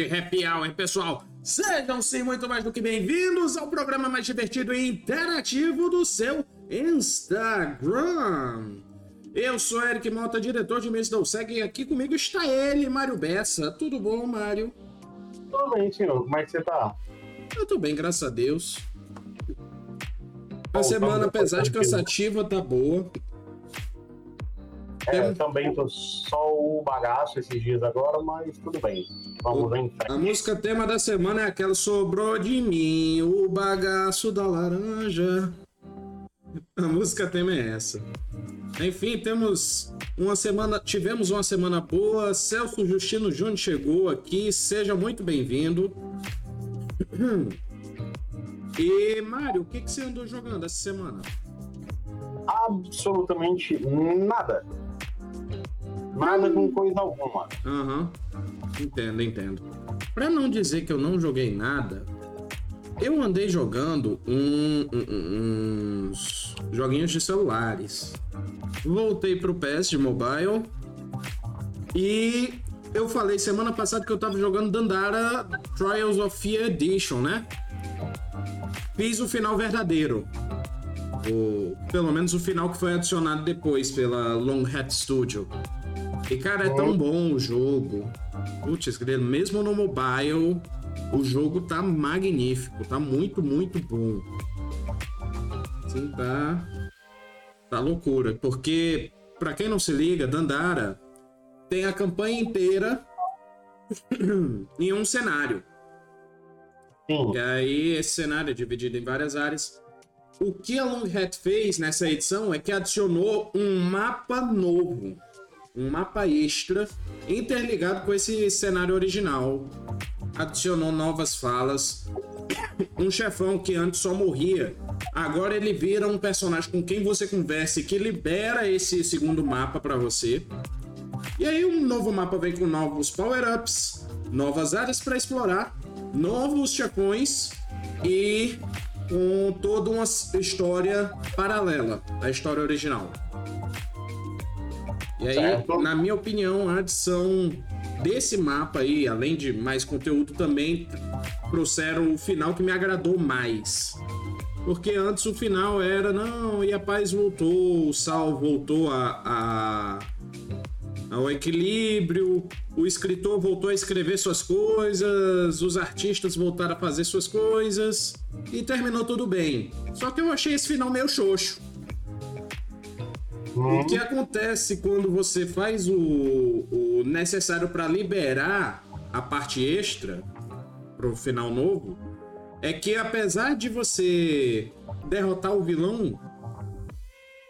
De happy hour, pessoal. Sejam sim muito mais do que bem-vindos ao programa mais divertido e interativo do seu Instagram. Eu sou Eric Mota, diretor de mês da USEG, e aqui comigo está ele, Mário Bessa. Tudo bom, Mário? Tudo bem, senhor. Como é que você tá? Eu tô bem, graças a Deus. A semana, apesar de cansativa, tá boa. É, também tô só o bagaço esses dias agora, mas tudo bem. Vamos em A frente. música tema da semana é aquela Sobrou de mim o bagaço da laranja. A música tema é essa. Enfim, temos uma semana, tivemos uma semana boa. Celso Justino Júnior chegou aqui, seja muito bem-vindo. E Mário, o que, que você andou jogando essa semana? Absolutamente nada. Nada com coisa alguma. Aham. Entendo, entendo. Pra não dizer que eu não joguei nada, eu andei jogando um- um- uns joguinhos de celulares. Voltei pro PS de mobile e eu falei semana passada que eu tava jogando Dandara Trials of Fear Edition, né? Fiz o final verdadeiro. O, pelo menos o final que foi adicionado depois pela Long Hat Studio. E, cara, é tão bom o jogo. Putz, grilo, mesmo no mobile, o jogo tá magnífico. Tá muito, muito bom. Sim, tá. Tá loucura. Porque, pra quem não se liga, Dandara tem a campanha inteira em um cenário. Sim. E aí, esse cenário é dividido em várias áreas. O que a Long Hat fez nessa edição é que adicionou um mapa novo. Um mapa extra interligado com esse cenário original. Adicionou novas falas. Um chefão que antes só morria. Agora ele vira um personagem com quem você conversa e que libera esse segundo mapa pra você. E aí um novo mapa vem com novos power-ups, novas áreas para explorar, novos chefões e com toda uma história paralela à história original. E aí, Certo. na minha opinião, a adição desse mapa aí, além de mais conteúdo, também trouxeram o final que me agradou mais. Porque antes o final era, não, e a paz voltou, o sal voltou a, a, ao equilíbrio, o escritor voltou a escrever suas coisas, os artistas voltaram a fazer suas coisas e terminou tudo bem. Só que eu achei esse final meio xoxo. Hum, O que acontece quando você faz o, o necessário para liberar a parte extra pro final novo é que apesar de você derrotar o vilão,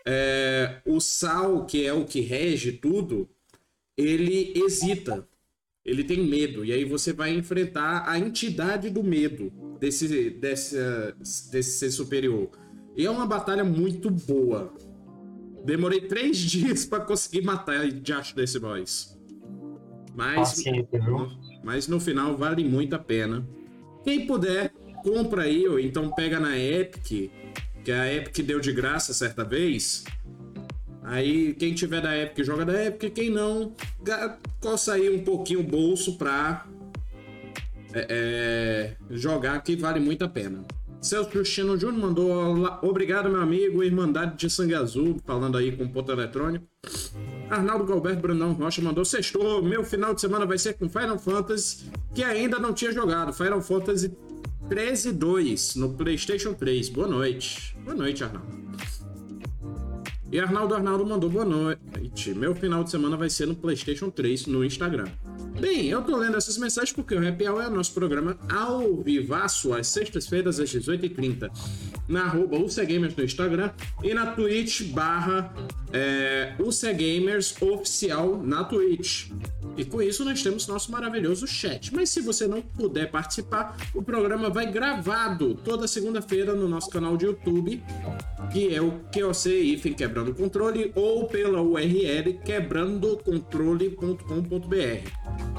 é, o Sal, que é o que rege tudo, ele hesita. Ele tem medo. E aí você vai enfrentar a entidade do medo desse, desse, desse ser superior. E é uma batalha muito boa. Demorei três dias pra conseguir matar o diacho desse boss. Mas, Paciência, viu? mas no final vale muito a pena. Quem puder, compra aí, ou então pega na Epic, que a Epic deu de graça certa vez. Aí, quem tiver da Epic, joga da Epic. Quem não, coça aí um pouquinho o bolso pra é, é, jogar, que vale muito a pena. Celso Justino Júnior mandou "Olá, obrigado, meu amigo, Irmandade de Sangue Azul, falando aí com ponto eletrônico. Arnaldo Galberto Brandão Rocha mandou sextou, meu final de semana vai ser com Final Fantasy, que ainda não tinha jogado. Final Fantasy 13 2 no PlayStation 3. Boa noite. Boa noite, Arnaldo. E Arnaldo Arnaldo mandou boa noite. Meu final de semana vai ser no PlayStation 3 no Instagram. Bem, eu tô lendo essas mensagens porque o Happy Hour é o nosso programa ao vivaço, às sextas-feiras, às 18h30, na arroba UCGamers no Instagram e na Twitch barra é, UCGamers oficial na Twitch. E com isso nós temos nosso maravilhoso chat. Mas se você não puder participar, o programa vai gravado toda segunda-feira no nosso canal de YouTube, que é o QOC Hífen Quebrando Controle, ou pela URL quebrandocontrole.com.br.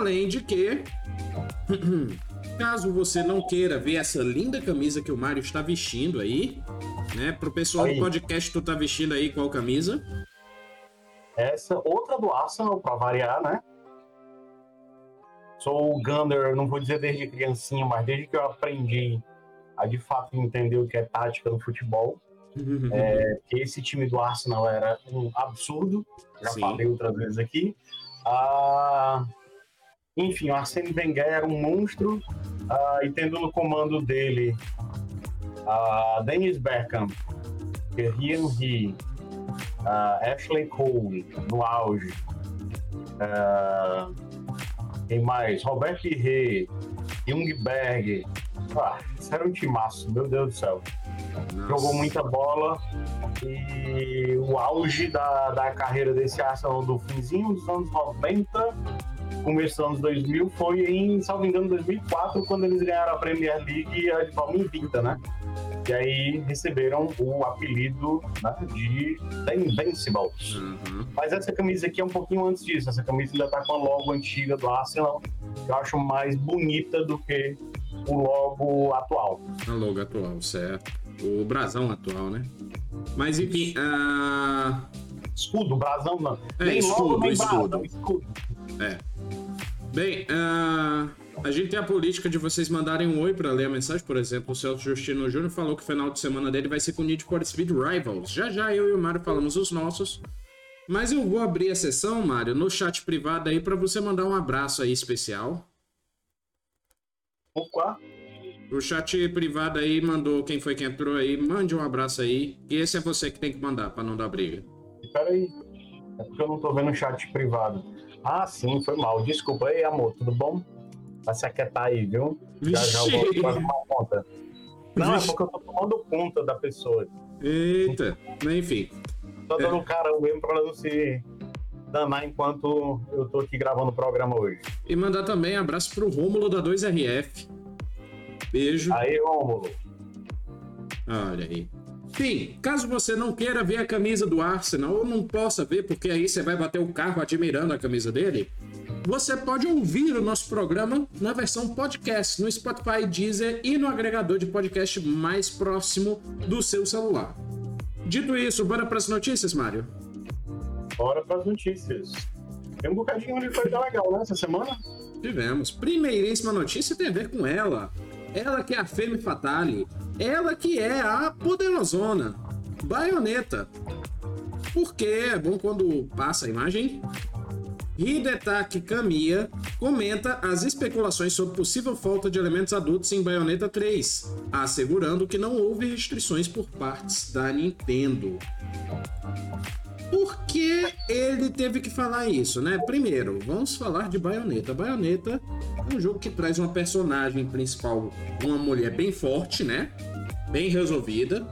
Além de que, caso você não queira ver essa linda camisa que o Mário está vestindo aí, né? Pro pessoal do Aí. podcast, tu tá vestindo aí qual camisa? Essa outra do Arsenal, pra variar, né? sou o Gunner, não vou dizer desde criancinha, mas desde que eu aprendi a de fato entender o que é tática no futebol. É, que esse time do Arsenal era um absurdo, já Sim. falei outras vezes aqui. Ah, enfim, o Arsene Wenger era um monstro ah, e tendo no comando dele ah, Dennis Beckham, Thierry Henry, ah, Ashley Cole no auge, ah, quem mais? Robert Pirret, Jungberg. Ah, isso era um timaço, meu Deus do céu. Jogou muita bola e o auge da, da carreira desse Arsenal do finzinho dos anos 90, começo dos anos 2000, foi em, salvo engano, 2004, quando eles ganharam a Premier League de forma invicta, né? E aí receberam o apelido né, de The Invincibles. Uhum. Mas essa camisa aqui é um pouquinho antes disso. Essa camisa ainda tá com a logo antiga do Arsenal, que eu acho mais bonita do que o logo atual. A logo atual, certo. O brasão atual, né? Mas enfim, ah, Escudo, brasão não. É, nem escudo, logo, nem escudo. brasão, escudo. Bem, ah, a gente tem a política de vocês mandarem um oi para ler a mensagem, por exemplo, o Celso Justino Júnior falou que o final de semana dele vai ser com Need for Speed Rivals. Já já eu e o Mário falamos os nossos. Mas eu vou abrir a sessão, Mário, no chat privado aí para você mandar um abraço aí especial. Opa, O chat privado aí mandou quem foi que entrou aí, mande um abraço aí. E esse é você que tem que mandar para não dar briga. espera aí. É porque eu não tô vendo o chat privado. Ah, sim, foi mal. Desculpa. Ei, amor, tudo bom? Vai se aquietar aí, viu? Já já eu vou tomar conta. Não, é Vixe. porque eu tô tomando conta da pessoa. Eita, mas enfim. Tô dando um carão mesmo pra ela não se danar enquanto eu tô aqui gravando o programa hoje. E mandar também abraço pro Rômulo da 2RF. Beijo. Aí, Rômulo. Olha aí. Enfim, caso você não queira ver a camisa do Arsenal ou não possa ver, porque aí você vai bater o carro admirando a camisa dele, você pode ouvir o nosso programa na versão podcast no Spotify, Deezer e no agregador de podcast mais próximo do seu celular. Dito isso, bora para as notícias, Mário? Bora pras notícias. Tem um bocadinho de coisa legal, né, essa semana? Tivemos. Primeiríssima notícia tem a ver com ela. Ela que é a Femme Fatale. Ela que é a poderosona. Baioneta. Porque é bom quando passa a imagem. Hidetaki Kamiya comenta as especulações sobre possível falta de elementos adultos em Bayonetta 3, assegurando que não houve restrições por partes da Nintendo. Por que ele teve que falar isso, né? Primeiro, vamos falar de Bayonetta. Bayonetta é um jogo que traz uma personagem principal, uma mulher bem forte, né? Bem resolvida,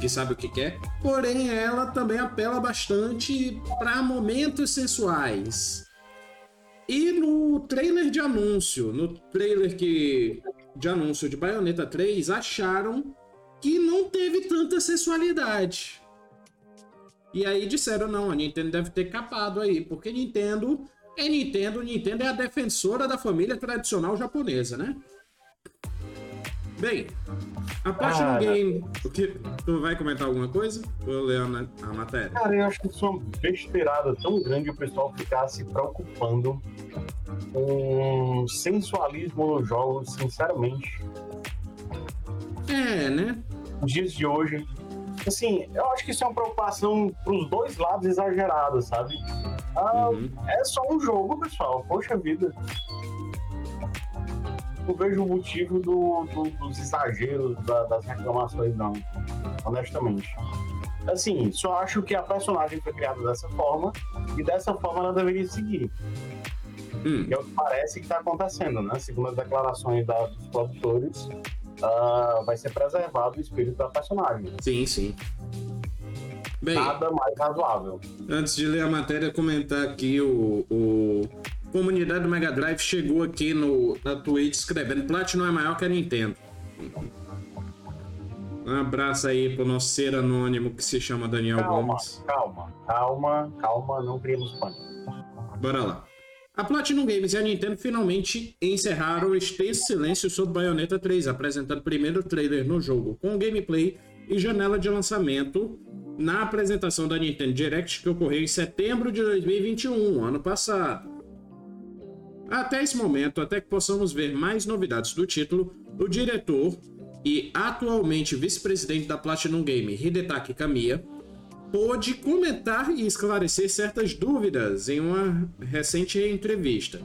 que sabe o que quer. Porém, ela também apela bastante para momentos sensuais. E no trailer de anúncio, no trailer que de anúncio de Bayonetta 3, acharam que não teve tanta sensualidade. E aí disseram, não, a Nintendo deve ter capado aí, porque Nintendo é Nintendo, Nintendo é a defensora da família tradicional japonesa, né? Bem, a Platinum Ah, Game... O que? Tu vai comentar alguma coisa? Vou ler a, a matéria. Cara, eu acho que isso é uma besteirada tão grande o pessoal ficar se preocupando com sensualismo nos jogos, sinceramente. É, né? Nos dias de hoje. Assim, eu acho que isso é uma preocupação pros dois lados exagerada, sabe? Ah, Uhum. É só um jogo, pessoal. Poxa vida. Não vejo o motivo do- do- dos exageros da- das reclamações, não. Honestamente. Assim, só acho que a personagem foi criada dessa forma e dessa forma ela deveria seguir. Hum, Que é o que parece que está acontecendo, né? Segundo as declarações da- dos produtores, ah, vai ser preservado o espírito da personagem. sim, sim. Bem, Nada mais razoável. Antes de ler a matéria, comentar aqui o, o comunidade do Mega Drive chegou aqui no, na Twitch escrevendo Platinum é maior que a Nintendo. Um abraço aí pro nosso ser anônimo que se chama Daniel Calma, Gomes. calma, calma, calma, não criamos pânico. Bora lá. A Platinum Games e a Nintendo finalmente encerraram o extenso silêncio sobre Bayonetta 3, apresentando o primeiro trailer no jogo, com gameplay e janela de lançamento na apresentação da Nintendo Direct que ocorreu em setembro de 2021, ano passado. Até esse momento, até que possamos ver mais novidades do título, o diretor e atualmente vice-presidente da Platinum Game, Hidetaki Kamiya, pôde comentar e esclarecer certas dúvidas em uma recente entrevista.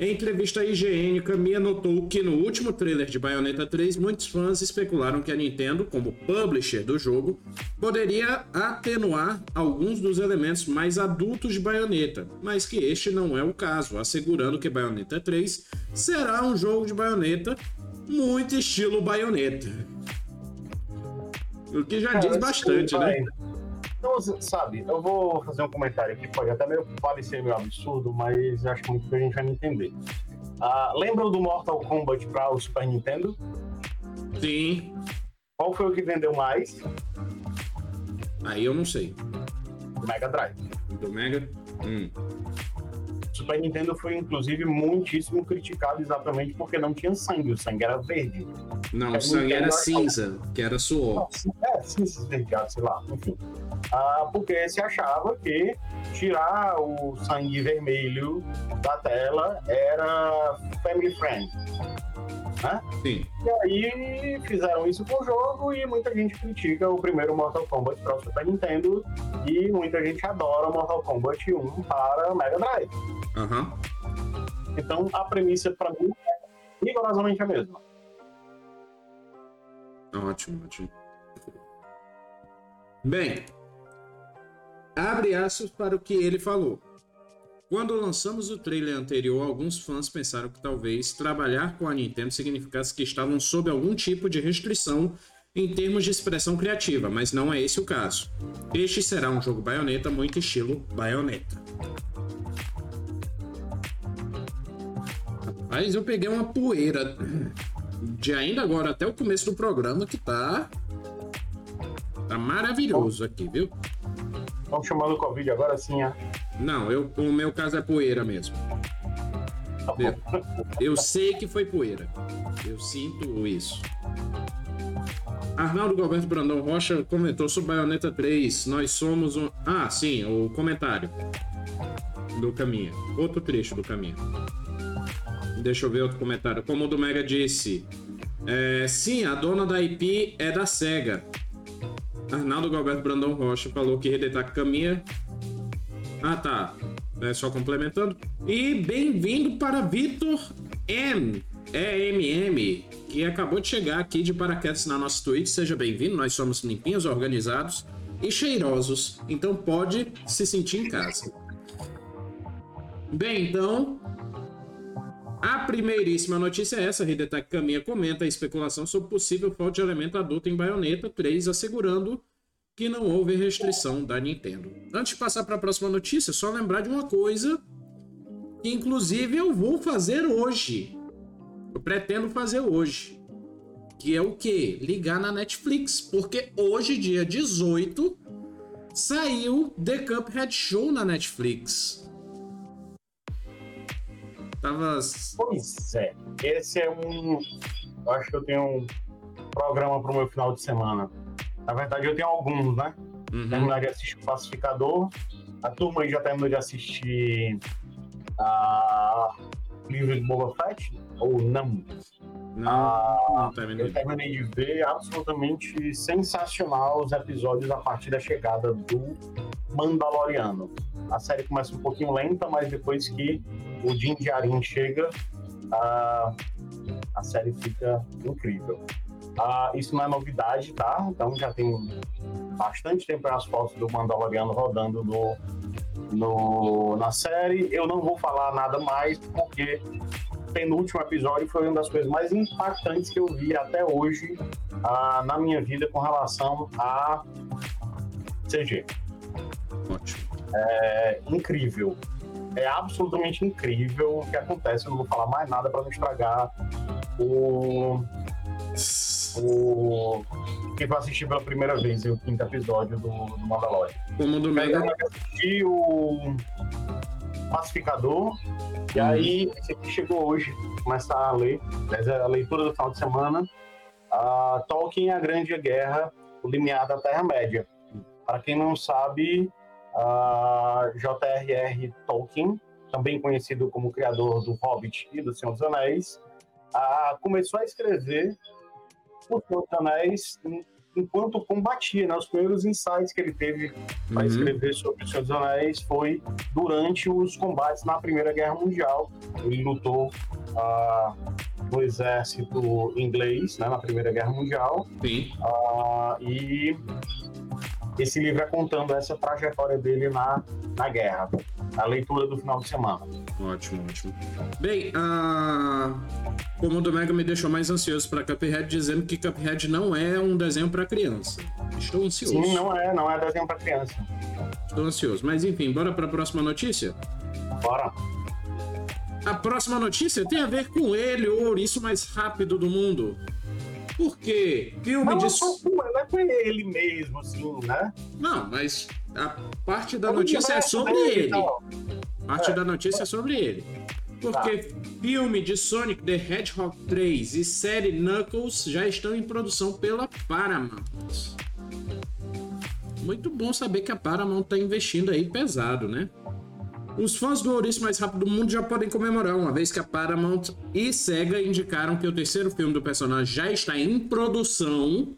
Em entrevista à IGN, Kamiya notou que no último trailer de Bayonetta 3, muitos fãs especularam que a Nintendo, como publisher do jogo, poderia atenuar alguns dos elementos mais adultos de Bayonetta, mas que este não é o caso, assegurando que Bayonetta 3 será um jogo de Bayonetta muito estilo Bayonetta. O que já diz bastante, né? Então, sabe, eu vou fazer um comentário aqui, pode até meio parecer meio absurdo, mas acho que muita gente vai me entender. Ah, lembram do Mortal Kombat para o Super Nintendo? Sim. Qual foi o que vendeu mais? Aí eu não sei. Do Mega Drive. Do Mega? Hum. Super Nintendo foi, inclusive, muitíssimo criticado exatamente porque não tinha sangue, o sangue era verde. Não, o sangue era cinza, que era suor. É, cinza esverdeado, sei lá, enfim. Ah, porque se achava que tirar o sangue vermelho da tela era family friend. Né? Sim. E aí fizeram isso com o jogo e muita gente critica o primeiro Mortal Kombat para o Super Nintendo e muita gente adora Mortal Kombat 1 para Mega Drive. Uhum. Então a premissa para mim é rigorosamente a mesma. Ótimo, ótimo. Bem, abre aspas para o que ele falou. Quando lançamos o trailer anterior, alguns fãs pensaram que talvez trabalhar com a Nintendo significasse que estavam sob algum tipo de restrição em termos de expressão criativa, mas não é esse o caso. Este será um jogo baioneta muito estilo baioneta. Rapaz, eu peguei uma poeira de ainda agora até o começo do programa que tá. Tá maravilhoso aqui, viu? Estão chamando o Covid agora sim, é? Não, eu, o meu caso é poeira mesmo. Eu, eu sei que foi poeira. Eu sinto isso. Arnaldo Gilberto Brandão Rocha comentou sobre Bayonetta 3. Nós somos um. Ah, sim, o comentário do caminho. Outro trecho do caminho. Deixa eu ver outro comentário. Como o do Mega disse. É, sim, a dona da IP é da SEGA. Arnaldo Galberto Brandão Rocha falou que Redetac caminha. Ah, tá. É só complementando. E bem-vindo para Vitor M. EMM, que acabou de chegar aqui de paraquedas na nossa Twitch. Seja bem-vindo. Nós somos limpinhos, organizados e cheirosos. Então pode se sentir em casa. Bem, então, a primeiríssima notícia é essa: Hidetaki Kamiya comenta a especulação sobre possível falta de elemento adulto em Bayonetta 3, assegurando que não houve restrição da Nintendo. Antes de passar para a próxima notícia, só lembrar de uma coisa que inclusive eu vou fazer hoje. Eu pretendo fazer hoje. Que é o que? Ligar na Netflix. Porque hoje, dia 18, saiu The Cuphead Show na Netflix. Tava. Pois é. Esse é um. Eu acho que eu tenho um programa pro meu final de semana. Na verdade, eu tenho alguns, né? Uhum. Terminar de assistir o Pacificador. A turma aí já terminou de assistir a livro de Boba Fett? Ou não? Não, Ah, não terminei. Eu terminei de ver absolutamente sensacional os episódios a partir da chegada do Mandaloriano. A série começa um pouquinho lenta, mas depois que o Din Djarin chega, a, a série fica incrível. Ah, isso não é novidade, tá? Então já tem bastante tempo as fotos do Mandaloriano rodando no, no, na série. Eu não vou falar nada mais, porque o penúltimo episódio foi uma das coisas mais impactantes que eu vi até hoje ah, na minha vida com relação a CG. Ótimo. É incrível. É absolutamente incrível o que acontece. Eu não vou falar mais nada para não estragar o. o quem vai assistir pela primeira vez o quinto episódio do, do Mandalorian. Como do Mega. Eu assisti o Pacificador, e aí esse aqui chegou hoje, começar a ler, mas é a leitura do final de semana. A Tolkien e a Grande Guerra, o limiar da Terra-média. Para quem não sabe, a J.R.R. Tolkien também conhecido como criador do Hobbit e do Senhor dos Anéis, uh, começou a escrever O Senhor dos Anéis enquanto combatia. Né? Os primeiros insights que ele teve para uhum. escrever sobre o Senhor dos Anéis foi durante os combates na Primeira Guerra Mundial. Ele lutou uh, no exército inglês né, na Primeira Guerra Mundial. Sim. Uh, e esse livro é contando essa trajetória dele na, na guerra, a leitura do final de semana. Ótimo, ótimo. Bem, uh, como o Domega me deixou mais ansioso para Cuphead, dizendo que Cuphead não é um desenho para criança. Estou ansioso. Sim, não é, não é desenho para criança. Estou ansioso. Mas enfim, bora para a próxima notícia? Bora. A próxima notícia tem a ver com ele, o ouriço mais rápido do mundo. Porque filme não, de. Não é com ele mesmo, assim, né? Não, mas a parte da notícia é sobre ele. Então. Parte é. da notícia é sobre ele. Porque tá. filme de Sonic the Hedgehog 3 e série Knuckles já estão em produção pela Paramount. Muito bom saber que a Paramount está investindo aí pesado, né? Os fãs do Ouriço Mais Rápido do Mundo já podem comemorar, uma vez que a Paramount e Sega indicaram que o terceiro filme do personagem já está em produção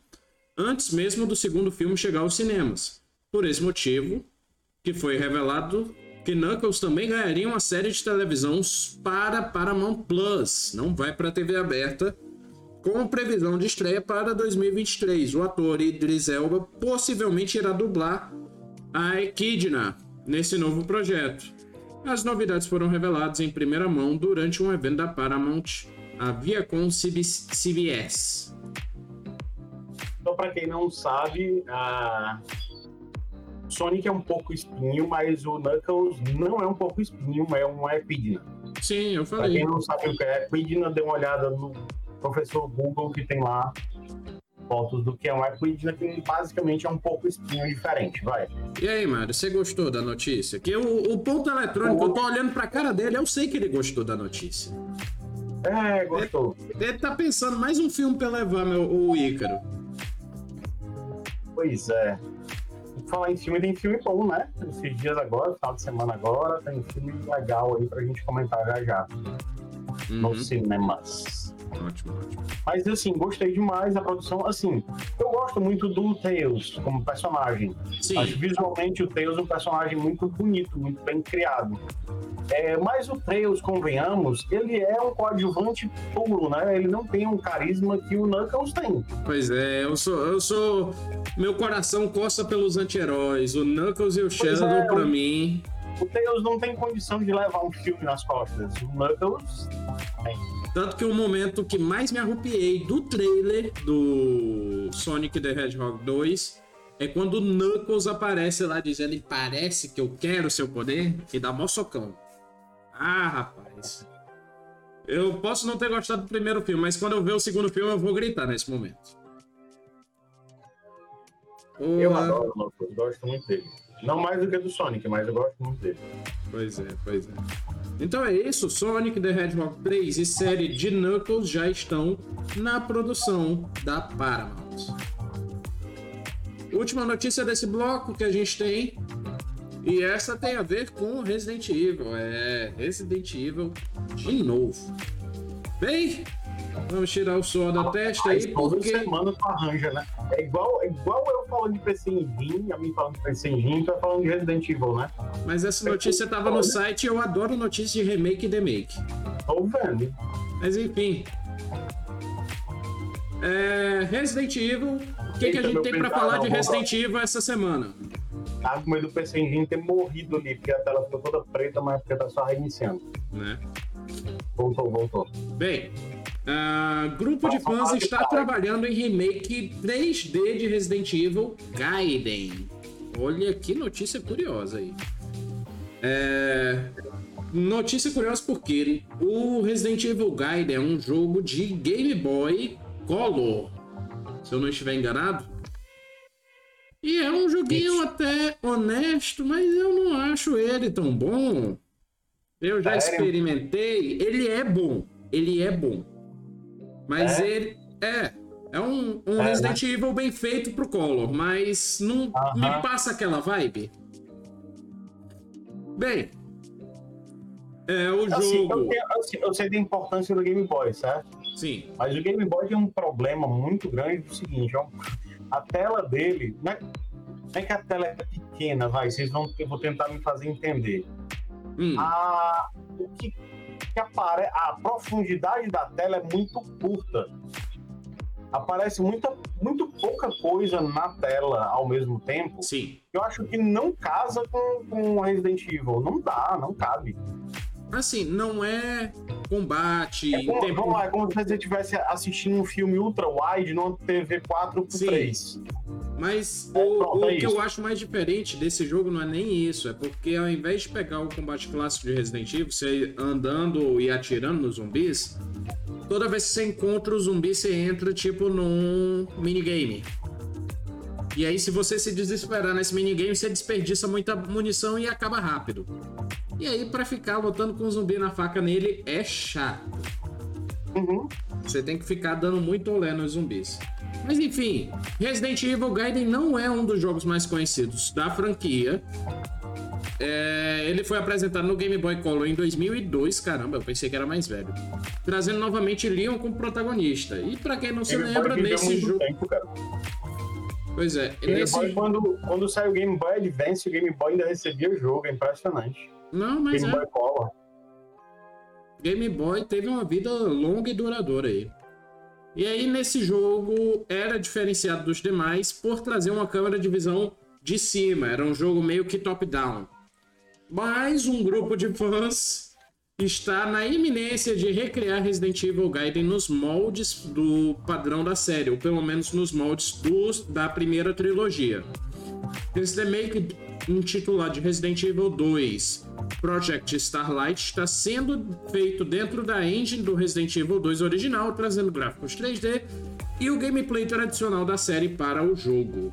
antes mesmo do segundo filme chegar aos cinemas. Por esse motivo, que foi revelado que Knuckles também ganharia uma série de televisão para Paramount Plus, não vai para a TV aberta, com previsão de estreia para 2023. O ator Idris Elba possivelmente irá dublar a Echidna nesse novo projeto. As novidades foram reveladas em primeira mão durante um evento da Paramount, a Viacom CBS. Então, para quem não sabe, a Sonic é um pouco espinho, mas o Knuckles não é um pouco espinho, é uma epidna. Sim, eu falei. Para quem não sabe o que é epidna, dê uma olhada no professor Google que tem lá fotos do que é um equidna, que basicamente é um pouco espinho diferente, vai. E aí, Mário, você gostou da notícia? Que o, o ponto eletrônico, o... eu tô olhando pra cara dele, eu sei que ele gostou da notícia. É, gostou. Ele, ele tá pensando mais um filme pra levar meu, o Ícaro. Pois é. Falar em filme, tem filme bom, né? Esses dias agora, final de semana agora, tem filme legal aí pra gente comentar já já. Uhum. Nos cinemas. Ótimo, ótimo. Mas assim, gostei demais da produção. Assim, eu gosto muito do Tails como personagem. Sim. Acho visualmente o Tails um personagem muito bonito, muito bem criado. É, mas o Tails, convenhamos, ele é um coadjuvante puro, né? Ele não tem um carisma que o Knuckles tem. Pois é, eu sou. Eu sou. Meu coração coça pelos anti-heróis. O Knuckles e o Shadow, é, pra mim. O Tails não tem condição de levar um filme nas costas. O Knuckles tanto que o momento que mais me arrupiei do trailer do Sonic the Hedgehog 2 é quando o Knuckles aparece lá dizendo parece que eu quero seu poder e dá mó socão. Ah, rapaz. Eu posso não ter gostado do primeiro filme, mas quando eu ver o segundo filme eu vou gritar nesse momento. Eu adoro o Knuckles, gosto muito dele. Não mais do que do Sonic, mas eu gosto muito dele. Pois é, pois é. Então é isso, Sonic the Hedgehog 3 e série de Knuckles já estão na produção da Paramount. Última notícia desse bloco que a gente tem, e essa tem a ver com Resident Evil, é Resident Evil de novo. Bem, Vamos tirar o suor da testa aí, porque... semana tu arranja, né? É igual, é igual eu falando de PC Engine, a mim falando de PC Engine, tu falando de Resident Evil, né? Mas essa notícia tava no site e eu adoro notícias de remake e demake. Tô vendo. Mas enfim. É... Resident Evil. O que, que a gente tem pra falar de Resident Evil essa semana? Tava com medo do PC Engine ter morrido ali, porque a tela ficou toda preta, mas porque tá só reiniciando. Né? Voltou, voltou. Bem, Uh, grupo de fãs está trabalhando em remake 3D de Resident Evil Gaiden. Olha que notícia curiosa aí. É... Notícia curiosa porque o Resident Evil Gaiden é um jogo de Game Boy Color. Se eu não estiver enganado. E é um joguinho até honesto, mas eu não acho ele tão bom. Eu já experimentei. Ele é bom. Ele é bom. Mas é? ele. É. É um, um é, Resident né? Evil bem feito pro Color, mas não uh -huh. me passa aquela vibe. Bem, É, o Assim, eu, jogo. tenho- assim, eu sei da importância do Game Boy, certo? Sim. Mas o Game Boy tem um problema muito grande do seguinte, ó, a tela dele, não é, não é que a tela é pequena, vai, vocês vão, eu vou tentar me fazer entender. Hum, A, o que, que apare, a profundidade da tela é muito curta. Aparece muita, muito pouca coisa na tela ao mesmo tempo. sim. Eu acho que não casa com, com Resident Evil. Não dá, não cabe. Assim, não é combate É como, tempo. vamos lá, é como se você estivesse assistindo um filme ultra wide numa TV 4x3. Mas É, o, pronto, o é que isso. eu acho mais diferente desse jogo não é nem isso, é porque ao invés de pegar o combate clássico de Resident Evil, você andando e atirando nos zumbis, toda vez que você encontra o zumbi, você entra tipo num minigame. E aí, se você se desesperar nesse minigame, você desperdiça muita munição e acaba rápido. E aí, pra ficar lutando com o zumbi na faca nele, é chato. Uhum. Você tem que ficar dando muito olé nos zumbis. Mas enfim, Resident Evil Gaiden não é um dos jogos mais conhecidos da franquia. É, ele foi apresentado no Game Boy Color em 2002, caramba, eu pensei que era mais velho. Trazendo novamente Leon como protagonista. E pra quem não se Game lembra, nesse muito jogo. tempo, cara. Pois é, Game nesse. Boy, quando, quando saiu o Game Boy Advance, o Game Boy ainda recebia o jogo, é impressionante. Não, mas Game é. Boy Color. Game Boy teve uma vida longa e duradoura aí. E aí, nesse jogo, era diferenciado dos demais por trazer uma câmera de visão de cima. Era um jogo meio que top-down. Mas um grupo de fãs está na iminência de recriar Resident Evil Gaiden nos moldes do padrão da série, ou pelo menos nos moldes dos, da primeira trilogia. Esse remake intitulado de Resident Evil 2 Project Starlight está sendo feito dentro da engine do Resident Evil 2 original, trazendo gráficos 3D e o gameplay tradicional da série para o jogo.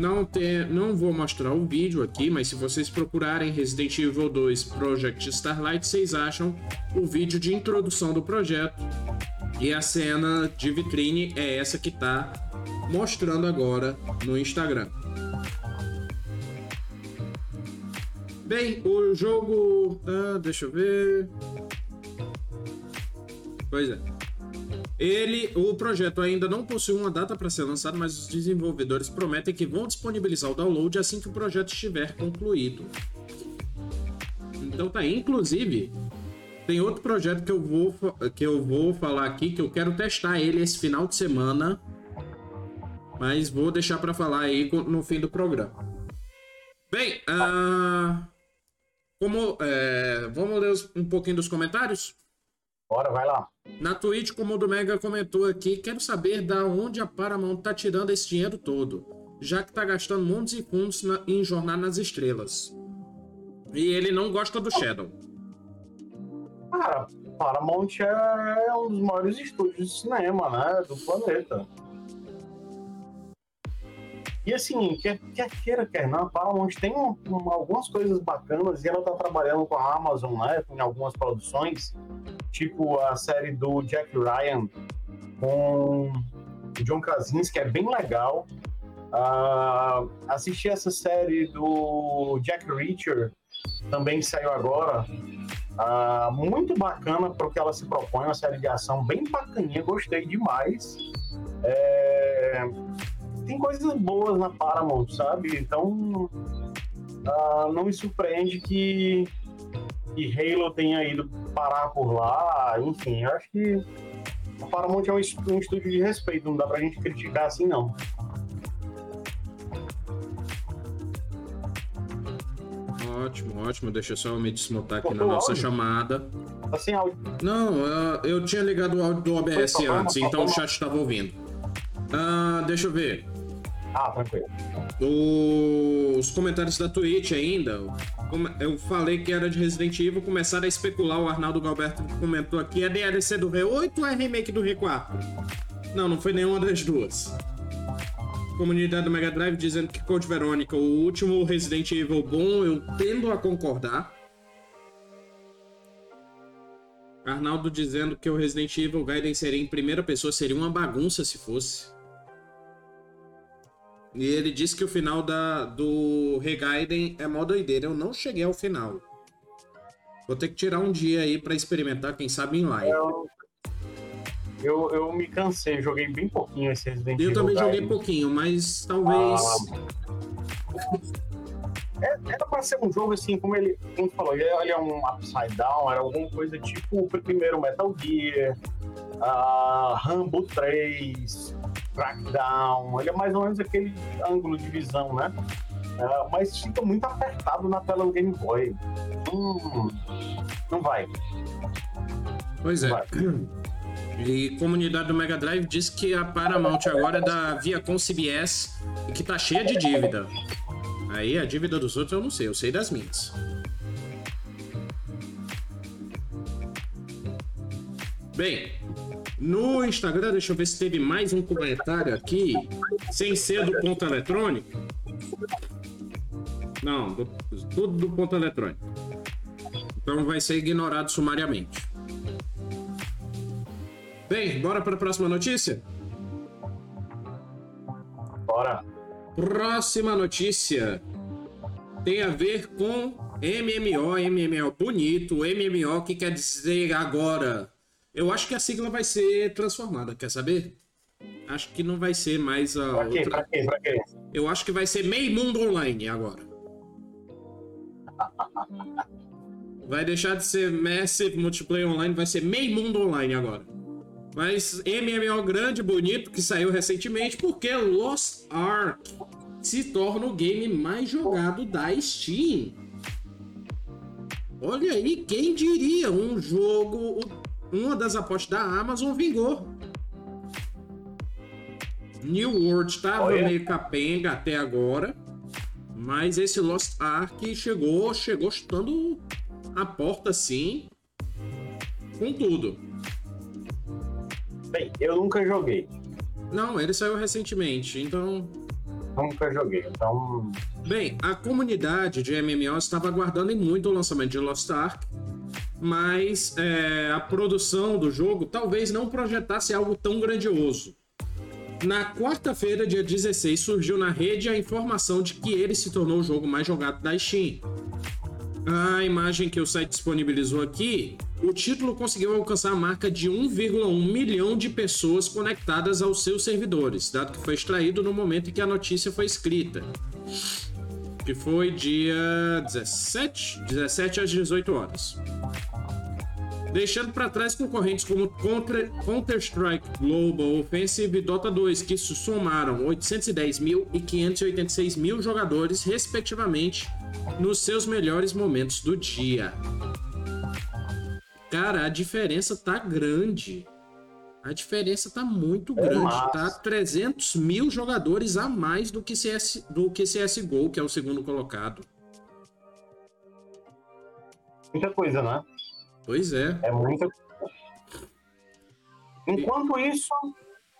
Não, tem, não vou mostrar o vídeo aqui, mas se vocês procurarem Resident Evil 2 Project Starlight, vocês acham o vídeo de introdução do projeto. E a cena de vitrine é essa que está mostrando agora no Instagram. Bem, o jogo. Ah, deixa eu ver. Pois é. Ele, o projeto ainda não possui uma data para ser lançado, mas os desenvolvedores prometem que vão disponibilizar o download assim que o projeto estiver concluído. Então tá, aí. inclusive, tem outro projeto que eu vou que eu vou falar aqui que eu quero testar ele esse final de semana, mas vou deixar para falar aí no fim do programa. Bem, ah, como é, vamos ler um pouquinho dos comentários? Bora, vai lá. Na Twitch, como o do Mega comentou aqui, quero saber da onde a Paramount tá tirando esse dinheiro todo, já que tá gastando montes e fundos na- em Jornada nas Estrelas. E ele não gosta do Shadow. Cara, Paramount é um dos maiores estúdios de cinema, né? Do planeta. E assim, quer, quer queira, quer não, a Paramount tem um- um- algumas coisas bacanas e ela tá trabalhando com a Amazon, né? Em algumas produções, tipo a série do Jack Ryan com o John Krasinski, que é bem legal. Ah, assisti essa série do Jack Reacher, também que saiu agora. Ah, muito bacana o que ela se propõe, uma série de ação bem bacaninha, gostei demais. É, Tem coisas boas na Paramount, sabe? Então ah, não me surpreende que, que Halo tenha ido parar por lá. Enfim, eu acho que a Paramount é um, es- um estúdio de respeito, não dá pra gente criticar assim, não. Ótimo, ótimo. Deixa eu só me desmutar aqui na nossa áudio? chamada. Tá sem áudio. Não, ah, eu tinha ligado o áudio do OBS antes, então o chat estava ouvindo. Ah, deixa eu ver. Ah, tranquilo. Os comentários da Twitch ainda. Eu falei que era de Resident Evil, começaram a especular. O Arnaldo Galberto comentou aqui: é DLC do R8 ou é remake do R4? Não, não foi nenhuma das duas. Comunidade do Mega Drive dizendo que Code Verônica, o último Resident Evil bom, eu tendo a concordar. Arnaldo dizendo que o Resident Evil Gaiden seria em primeira pessoa, seria uma bagunça se fosse. E ele disse que o final da, do Regaiden é mó doideira. Eu não cheguei ao final. Vou ter que tirar um dia aí pra experimentar, quem sabe em live. Eu, eu, eu me cansei, joguei bem pouquinho esse Resident Eu Evil. também joguei Gaiden. pouquinho, mas talvez. É, era pra ser um jogo assim, como ele, como falou, ele é, ele é um upside down, era alguma coisa tipo o primeiro Metal Gear, uh, Rambo 3, Crackdown, ele é mais ou menos aquele ângulo de visão, né? Ah, mas fica muito apertado na tela do Game Boy. Hum, não vai. Pois é. Vai. E comunidade do Mega Drive diz que a Paramount agora é da Viacom CBS e que tá cheia de dívida. Aí a dívida dos outros eu não sei, eu sei das minhas. Bem, no Instagram, deixa eu ver se teve mais um comentário aqui, sem ser do ponto eletrônico. Não, do- tudo do ponto eletrônico. Então vai ser ignorado sumariamente. Bem, bora para a próxima notícia? Bora. Próxima notícia tem a ver com MMO, MMO bonito, MMO que quer dizer agora. Eu acho que a sigla vai ser transformada, quer saber? Acho que não vai ser mais a Pra quê? Pra quê? Pra quê? Eu acho que vai ser Meio Mundo Online agora. Vai deixar de ser Massive Multiplayer Online, vai ser Meio Mundo Online agora. Mas MMO grande, bonito, que saiu recentemente, porque Lost Ark se torna o game mais jogado da Steam. Olha aí, quem diria? Um jogo, uma das apostas da Amazon vingou. New World estava meio capenga até agora, mas esse Lost Ark chegou, chegou chutando a porta assim, com tudo. Bem, eu nunca joguei. Não, ele saiu recentemente, então Nunca joguei. Então, Bem, a comunidade de MMO estava aguardando muito o lançamento de Lost Ark, mas é, a produção do jogo talvez não projetasse algo tão grandioso. Na quarta-feira, dia 16, surgiu na rede a informação de que ele se tornou o jogo mais jogado da Steam. A imagem que o site disponibilizou aqui, o título conseguiu alcançar a marca de 1,1 milhão de pessoas conectadas aos seus servidores, dado que foi extraído no momento em que a notícia foi escrita que foi dia 17, 17 às 18 horas. Deixando para trás concorrentes como Counter-Strike Global Offensive e Dota 2, que somaram 810 mil e 586 mil jogadores, respectivamente, nos seus melhores momentos do dia. Cara, a diferença tá grande. A diferença tá muito É grande. massa. Tá 300 mil jogadores a mais do que, CS, do que CSGO, que é o segundo colocado. muita coisa, né? Pois é. É muita coisa. Enquanto isso,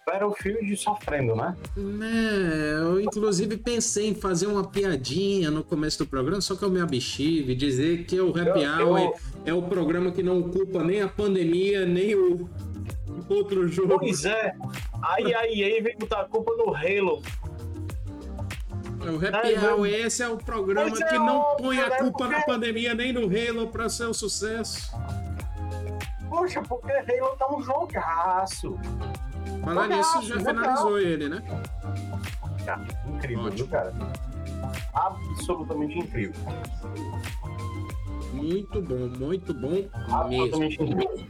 Battlefield sofrendo, né? Né, eu inclusive pensei em fazer uma piadinha no começo do programa, só que eu me abstive, dizer que o Happy Eu- Hour eu- é o programa que não culpa nem a pandemia, nem o outro jogo. Pois é. Aí a EA vem botar a culpa no Halo. O Happy É, Hour, esse é o programa é que não põe a culpa na porque- pandemia nem no Halo pra ser um sucesso. Poxa, porque Halo tá um jogaço. Falar nisso, já legal. finalizou ele, né? Cara, incrível, Ótimo. viu, cara? Absolutamente incrível. Muito bom, muito bom mesmo. Absolutamente incrível.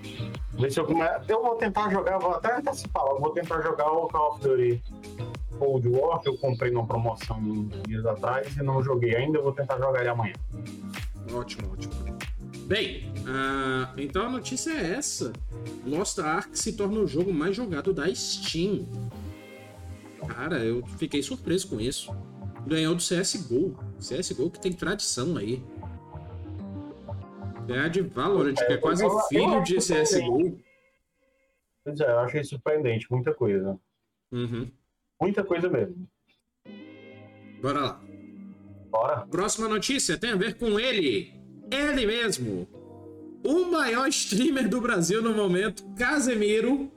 Vê se eu, come... eu vou tentar jogar, vou até antecipar, eu vou tentar jogar o Call of Duty Cold War, que eu comprei numa promoção uns dias atrás e não joguei ainda, eu vou tentar jogar ele amanhã. Ótimo, ótimo. Bem, ah, então a notícia é essa. Lost Ark se torna o jogo mais jogado da Steam. Cara, eu fiquei surpreso com isso. Ganhou do CSGO. CSGO que tem tradição aí. Ganhar de Valorant, que é quase eu- eu filho de acho CSGO. Pois é, eu achei surpreendente, muita coisa. Uhum. Muita coisa mesmo. Bora lá. Bora. Próxima notícia tem a ver com ele. Ele mesmo. O maior streamer do Brasil no momento, Casemiro.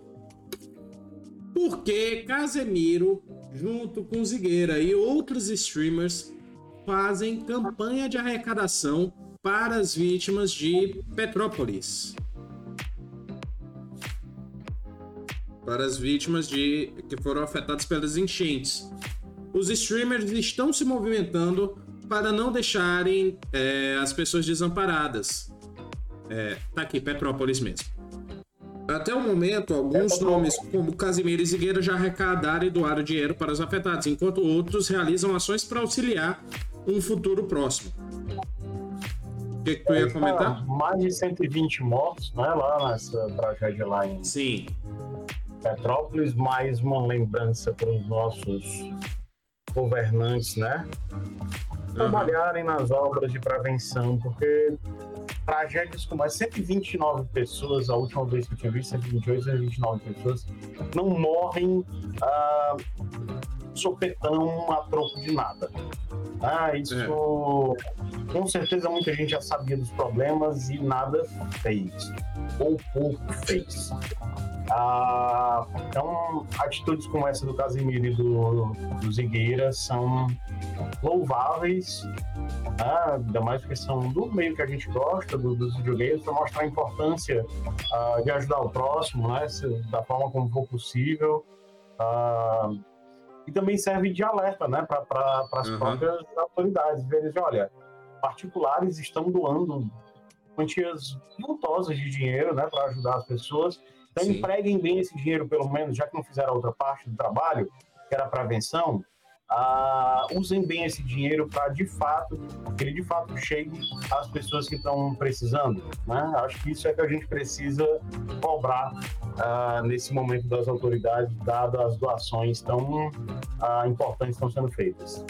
Porque Casemiro, junto com Zigueira e outros streamers, fazem campanha de arrecadação para as vítimas de Petrópolis. Para as vítimas de que foram afetadas pelas enchentes. Os streamers estão se movimentando para não deixarem é, as pessoas desamparadas. É, tá aqui, Petrópolis mesmo. Até o momento, alguns nomes, como Casimiro e Zigueira, já arrecadaram e doaram dinheiro para os afetados, enquanto outros realizam ações para auxiliar um futuro próximo. O que, que tu ia comentar? Mais de 120 mortos, né, lá nessa tragédia lá em Sim. Petrópolis, mais uma lembrança para os nossos governantes, né? Trabalharem nas obras de prevenção, porque tragédias como essa, 129 pessoas, a última vez que eu tinha visto, 128, 129 pessoas, não morrem ah, sopetão a troco de nada. Ah, isso É. com certeza muita gente já sabia dos problemas e nada fez, ou pouco fez. Ah, então, atitudes como essa do Casimiro e do, do Zigueira são louváveis, ah, ainda mais porque são do meio que a gente gosta, do, dos videogames, para mostrar a importância ah, de ajudar o próximo, né, se- da forma como for possível. Ah, e também serve de alerta né, para pra, as Uhum. próprias autoridades, verem, olha, particulares estão doando quantias montosas de dinheiro né, para ajudar as pessoas. Então, Sim. empreguem bem esse dinheiro, pelo menos, já que não fizeram a outra parte do trabalho, que era a prevenção, ah, usem bem esse dinheiro para, de fato, que ele de fato chegue às pessoas que estão precisando. Né? Acho que isso é que a gente precisa cobrar ah, nesse momento das autoridades, dadas as doações tão ah, importantes que estão sendo feitas.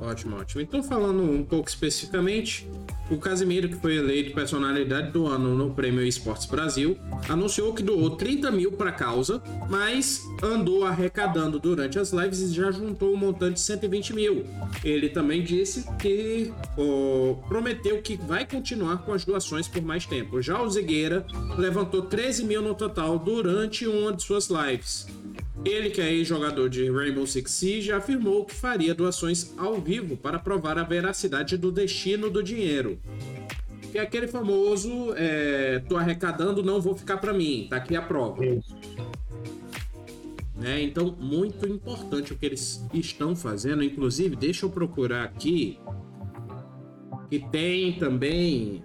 Ótimo, ótimo. Então, falando um pouco especificamente, o Casimiro, que foi eleito personalidade do ano no Prêmio Esportes Brasil, anunciou que doou 30 mil para a causa, mas andou arrecadando durante as lives e já juntou um montante de 120 mil. Ele também disse que ó, prometeu que vai continuar com as doações por mais tempo. Já o Zigueira levantou 13 mil no total durante uma de suas lives. Ele, que é ex-jogador de Rainbow Six Siege, afirmou que faria doações ao vivo para provar a veracidade do destino do dinheiro. Que é aquele famoso, é, tô arrecadando, não vou ficar para mim, tá aqui a prova. Né? Então, muito importante o que eles estão fazendo. Inclusive, deixa eu procurar aqui que tem também.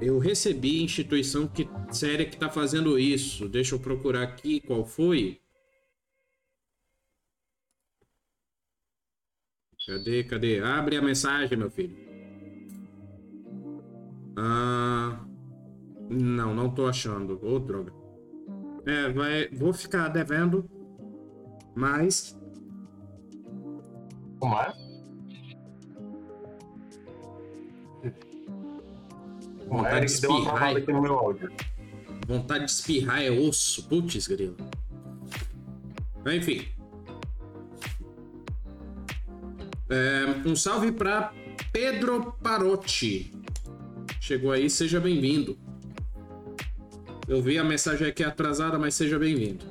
Eu recebi instituição que séria que tá fazendo isso. Deixa eu procurar aqui qual foi. Cadê, cadê? Abre a mensagem, meu filho. Ah, não, não tô achando. Ô, droga. É, vai, vou ficar devendo, mas é? É? vontade de espirrar, travada aqui no meu áudio. vontade de espirrar é osso. Putz, grilo. Enfim. É, um salve para Pedro Parotti. Chegou aí, seja bem-vindo. Eu vi a mensagem aqui atrasada, mas seja bem-vindo.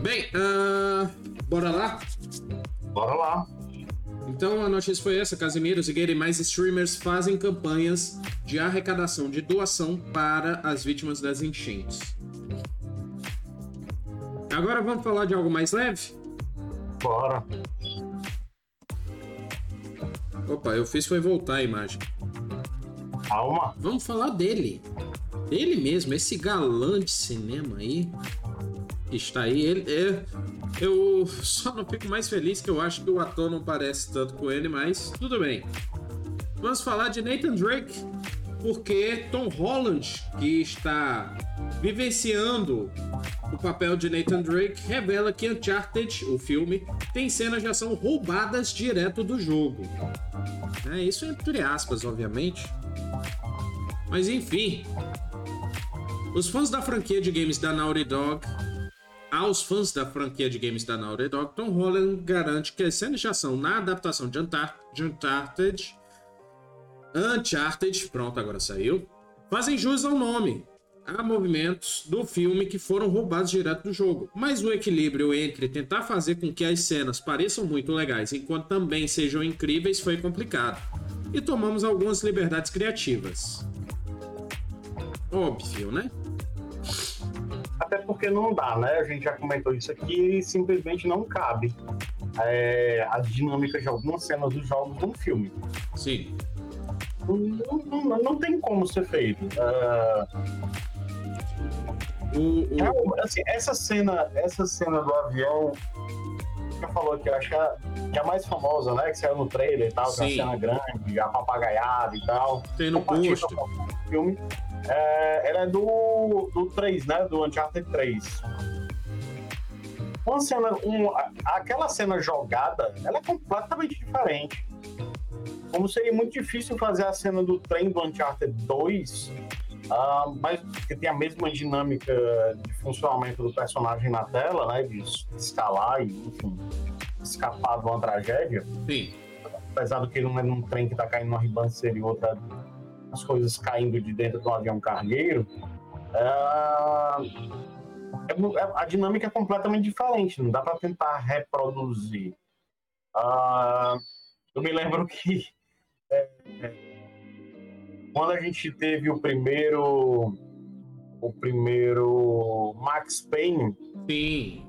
Bem, ah, bora lá? Bora lá. Então a notícia foi essa: Casimiro, Zigueira e mais streamers fazem campanhas de arrecadação de doação para as vítimas das enchentes. Agora vamos falar de algo mais leve? Bora. Opa, eu fiz foi voltar a imagem. Calma. Vamos falar dele. Dele mesmo, esse galã de cinema aí. Que está aí. Ele, é- eu só não fico mais feliz que eu acho que o ator não parece tanto com ele, mas tudo bem. Vamos falar de Nathan Drake, porque Tom Holland, que está vivenciando o papel de Nathan Drake, revela que Uncharted, o filme, tem cenas de ação roubadas direto do jogo. É, isso entre aspas, obviamente. Mas enfim. Os fãs da franquia de games da Naughty Dog. Aos fãs da franquia de games da Naughty Dog, Tom Holland garante que as cenas de ação na adaptação de Uncharted. Uncharted, pronto, agora saiu. Fazem jus ao nome. Há movimentos do filme que foram roubados direto do jogo, mas o equilíbrio entre tentar fazer com que as cenas pareçam muito legais enquanto também sejam incríveis foi complicado. e tomamos algumas liberdades criativas. Óbvio, né? Até porque não dá, né? A gente já comentou isso aqui e simplesmente não cabe é, a dinâmica de algumas cenas dos jogos num filme. Sim. Não, não, não tem como ser feito. Uh, o... É, assim, essa cena, essa cena do avião falou que eu acho que é, que é a mais famosa, né? Que saiu no trailer e tal, que é uma cena grande, a papagaiada e tal. Tem no post. Filme. É, ela é do, do 3, né? Do Uncharted 3. Uma cena, um, aquela cena jogada, ela é completamente diferente. Como seria muito difícil fazer a cena do trem do Uncharted 2 Uh, mas que tem a mesma dinâmica de funcionamento do personagem na tela, né? De escalar e, enfim, escapar de uma tragédia. Sim. Apesar do que não é num trem que tá caindo numa ribanceira e outra, as coisas caindo de dentro de um avião cargueiro. Uh, a dinâmica é completamente diferente, não dá para tentar reproduzir. Uh, eu me lembro que. É, é quando a gente teve o primeiro o primeiro Max Payne. Sim.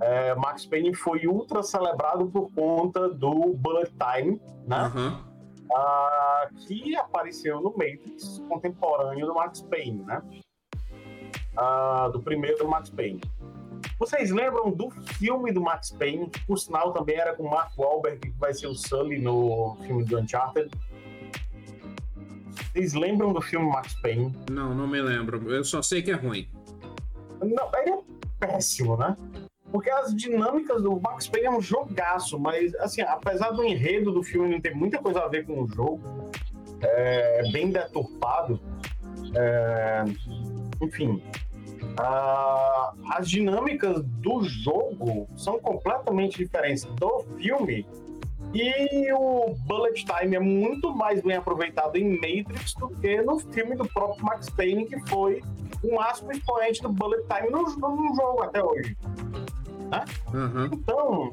É, Max Payne foi ultra celebrado por conta do Bullet Time, né? Uhum. Ah, que apareceu no Matrix contemporâneo do Max Payne, né? Ah, do primeiro Max Payne. Vocês lembram do filme do Max Payne, que por sinal também era com o Mark Wahlberg, que vai ser o Sully no filme do Uncharted? Vocês lembram do filme Max Payne? Não, não me lembro. Eu só sei que é ruim. Não, ele é péssimo, né? Porque as dinâmicas do Max Payne é um jogaço, mas, assim, apesar do enredo do filme não ter muita coisa a ver com o jogo, é bem deturpado, é, enfim, as dinâmicas do jogo são completamente diferentes do filme e o Bullet Time é muito mais bem aproveitado em Matrix do que no filme do próprio Max Payne, que foi o máximo expoente do Bullet Time no, no jogo até hoje. Né? Uhum. Então,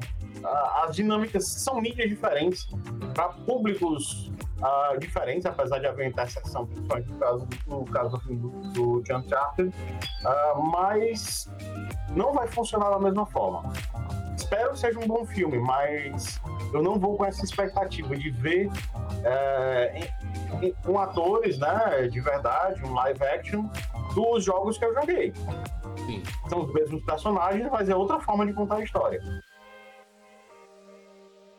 as dinâmicas são mídias diferentes, para públicos uh, diferentes, apesar de haver interseção, principalmente no caso, no caso do filme do, do Uncharted, uh, mas não vai funcionar da mesma forma. Espero que seja um bom filme, mas eu não vou com essa expectativa de ver é, com atores, né, de verdade, um live action dos jogos que eu joguei. Sim. São os mesmos personagens, mas é outra forma de contar a história.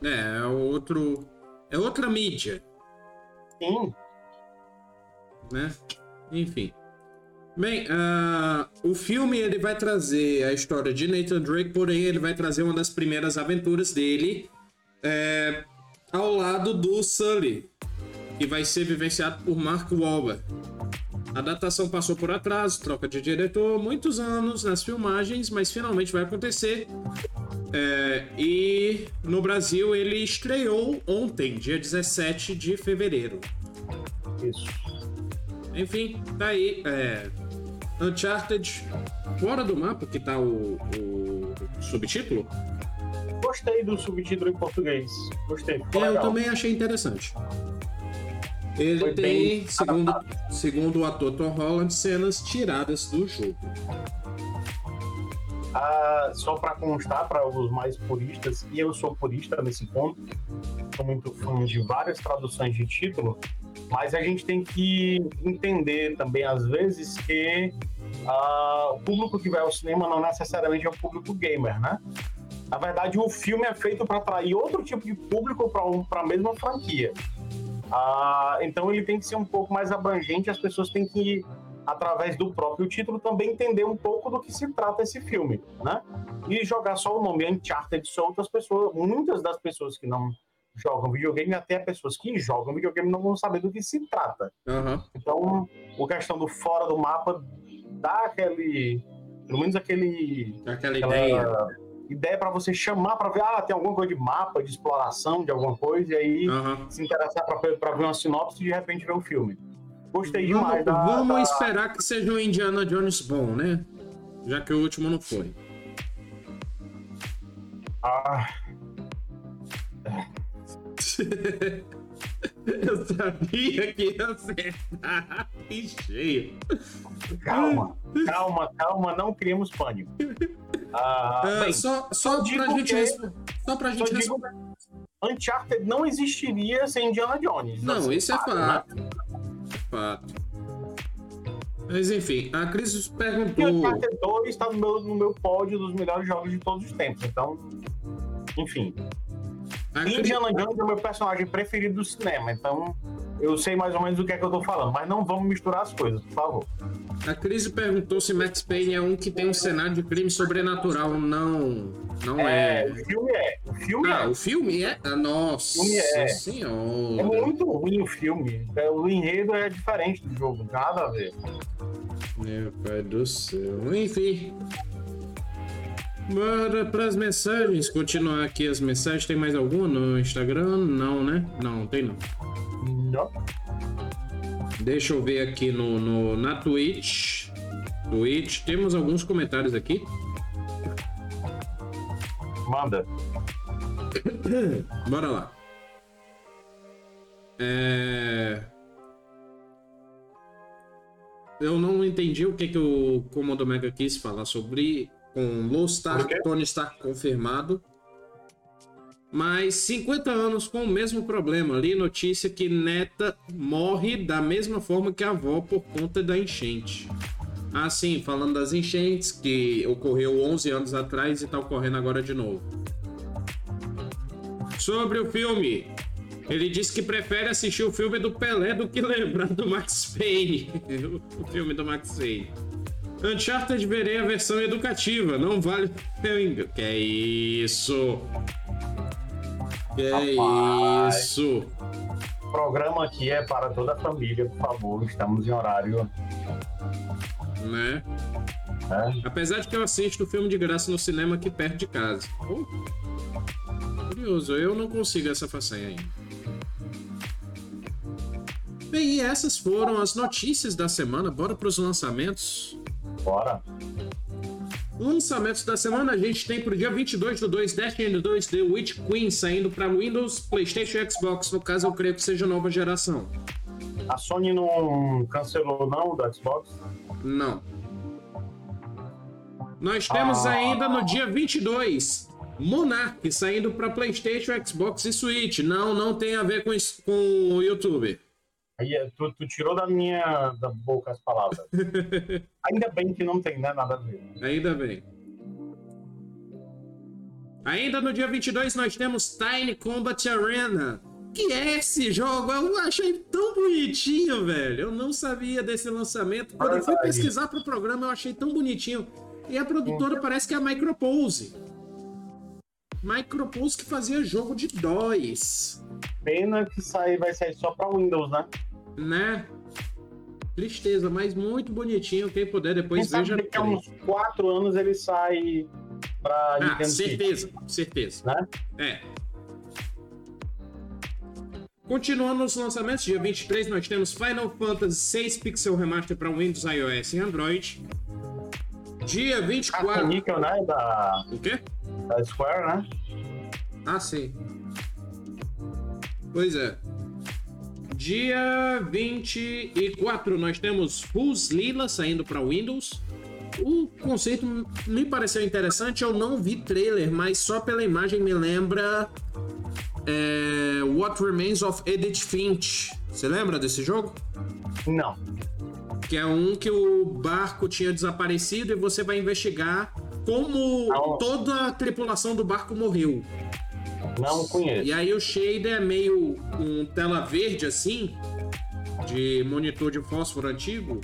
É, é outro. É outra mídia. Sim. Né? Enfim. Bem, uh, o filme ele vai trazer a história de Nathan Drake, porém ele vai trazer uma das primeiras aventuras dele é, ao lado do Sully, que vai ser vivenciado por Mark Wahlberg. A datação passou por atraso, troca de diretor, muitos anos nas filmagens, mas finalmente vai acontecer. É, e no Brasil ele estreou ontem, dia 17 de fevereiro. Isso. Enfim, tá aí. É, Uncharted fora do mapa, que tá o, o subtítulo. Gostei do subtítulo em português. Gostei. É, eu também achei interessante. Ele Foi tem, bem... segundo, segundo o ator Tom Holland, cenas tiradas do jogo. Ah, só para constar para os mais puristas, e eu sou purista nesse ponto, sou muito fã de várias traduções de título, mas a gente tem que entender também, às vezes, que ah, o público que vai ao cinema não necessariamente é o público gamer, né? Na verdade, o filme é feito para atrair outro tipo de público para um, a mesma franquia. Ah, então ele tem que ser um pouco mais abrangente, as pessoas têm que, através do próprio título, também entender um pouco do que se trata esse filme, né? E jogar só o nome Uncharted solto, as pessoas, muitas das pessoas que não jogam videogame, até pessoas que jogam videogame não vão saber do que se trata. Uhum. Então, a questão do fora do mapa dá aquele, pelo menos aquele... Aquela, aquela ideia ideia para você chamar para ver, ah, tem alguma coisa de mapa, de exploração, de alguma coisa, e aí uhum. se interessar para ver uma sinopse e de repente ver um filme. Gostei demais vamos, da, Vamos da... esperar que seja um Indiana Jones bom, né? Já que o último não foi. Ah. Eu sabia que ia acertar em cheio. Calma, calma, calma, não criemos pânico. Ah, Ah, bem, só, só, digo pra gente que- só pra só gente digo. Uncharted não existiria sem Indiana Jones. Não, Assim, isso é claro, né? fato. É fato. Mas enfim, a Cris E perguntou. Uncharted 2 está no meu, no meu pódio dos melhores jogos de todos os tempos. Então, enfim. A Cris, Indiana Jones é o meu personagem preferido do cinema. Então, eu sei mais ou menos do que é que eu tô falando. Mas não vamos misturar as coisas, por favor. a Cris perguntou se Max Payne é um que tem um cenário de crime sobrenatural. Não. Não É, é. o filme é. O filme Ah, é. o filme é? Ah, nossa O filme é. É senhora. muito ruim o filme. É, O enredo é diferente do jogo, nada a ver. Meu pai do céu. Enfim. Bora pras mensagens. Continuar aqui as mensagens. Tem mais alguma no Instagram? Não, né? Não, tem não. Não. Deixa eu ver aqui no, no, na Twitch. Twitch. Temos alguns comentários aqui. Manda. Bora lá. É... Eu não entendi o que, que o Comando Mega quis falar sobre com Low Stark? Tony Stark confirmado. Mas 50 anos com o mesmo problema. Ali notícia que Neta morre da mesma forma que a avó por conta da enchente. Ah, sim, falando das enchentes que ocorreu 11 anos atrás e tá ocorrendo agora de novo. Sobre o filme, ele disse que prefere assistir o filme do Pelé do que lembrar do Max Payne. o filme do Max Payne. Uncharted verei a versão educativa, não vale. Que é isso? Que Rapaz. é isso? O programa aqui é para toda a família, por favor. Estamos em horário. Né? Né? Apesar de que eu assisto o filme de graça no cinema aqui perto de casa. Oh, curioso, eu não consigo essa façanha ainda. Bem, e essas foram as notícias da semana. Bora para os lançamentos. Bora. Lançamentos da semana a gente tem pro dia 22 do 2 Destiny 2 The Witch Queen saindo para Windows, PlayStation e Xbox. No caso, eu creio que seja nova geração. A Sony não cancelou, não, do Xbox? Não. Nós temos Ah. ainda no dia 22 Monarch saindo para PlayStation, Xbox e Switch. Não, não tem a ver com o YouTube. Aí é, tu, tu tirou da minha da boca as palavras. Ainda bem que não tem né, nada a ver. Ainda bem. Ainda no dia 22 nós temos Tiny Combat Arena. Que é esse jogo? Eu achei tão bonitinho, velho. Eu não sabia desse lançamento. Quando eu fui pesquisar pro programa, eu achei tão bonitinho. E a produtora parece que é a Micropose. Micropose que fazia jogo de DOS, Pena que sai, vai sair só para Windows, né? Né? Tristeza, mas muito bonitinho. Quem puder Quem depois sabe veja. daqui a uns 4 anos ele sai para Ah, Nintendo Switch, certeza, certeza. né? É. Continuando os lançamentos, dia 23 nós temos Final Fantasy VI Pixel Remaster para Windows, iOS e Android. Dia A 24. Níquel, né? Da, O quê? da Square, né? Ah, sim. Pois é. Dia 24 nós temos Who's Lila saindo para Windows. O conceito me pareceu interessante. Eu não vi trailer, mas só pela imagem me lembra é, What Remains of Edith Finch. Você lembra desse jogo? Não. Que é um que o barco tinha desaparecido e você vai investigar como toda a tripulação do barco morreu. Não conheço. E aí o shader é meio um tela verde assim, de monitor de fósforo antigo,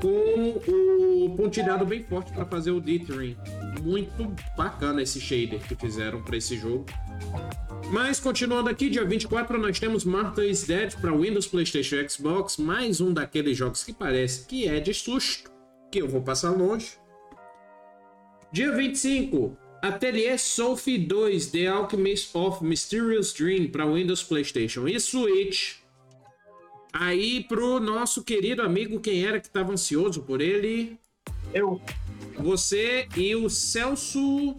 com o pontilhado bem forte para fazer o dithering. Muito bacana esse shader que fizeram para esse jogo. Mas continuando aqui, dia 24 nós temos Martha is Dead para Windows, PlayStation e Xbox, mais um daqueles jogos que parece que é de susto, que eu vou passar longe. Dia 25, Atelier Sophie 2 The Alchemist of Mysterious Dream para Windows, PlayStation e Switch. Aí pro nosso querido amigo, quem era que estava ansioso por ele? Eu. Você e o Celso.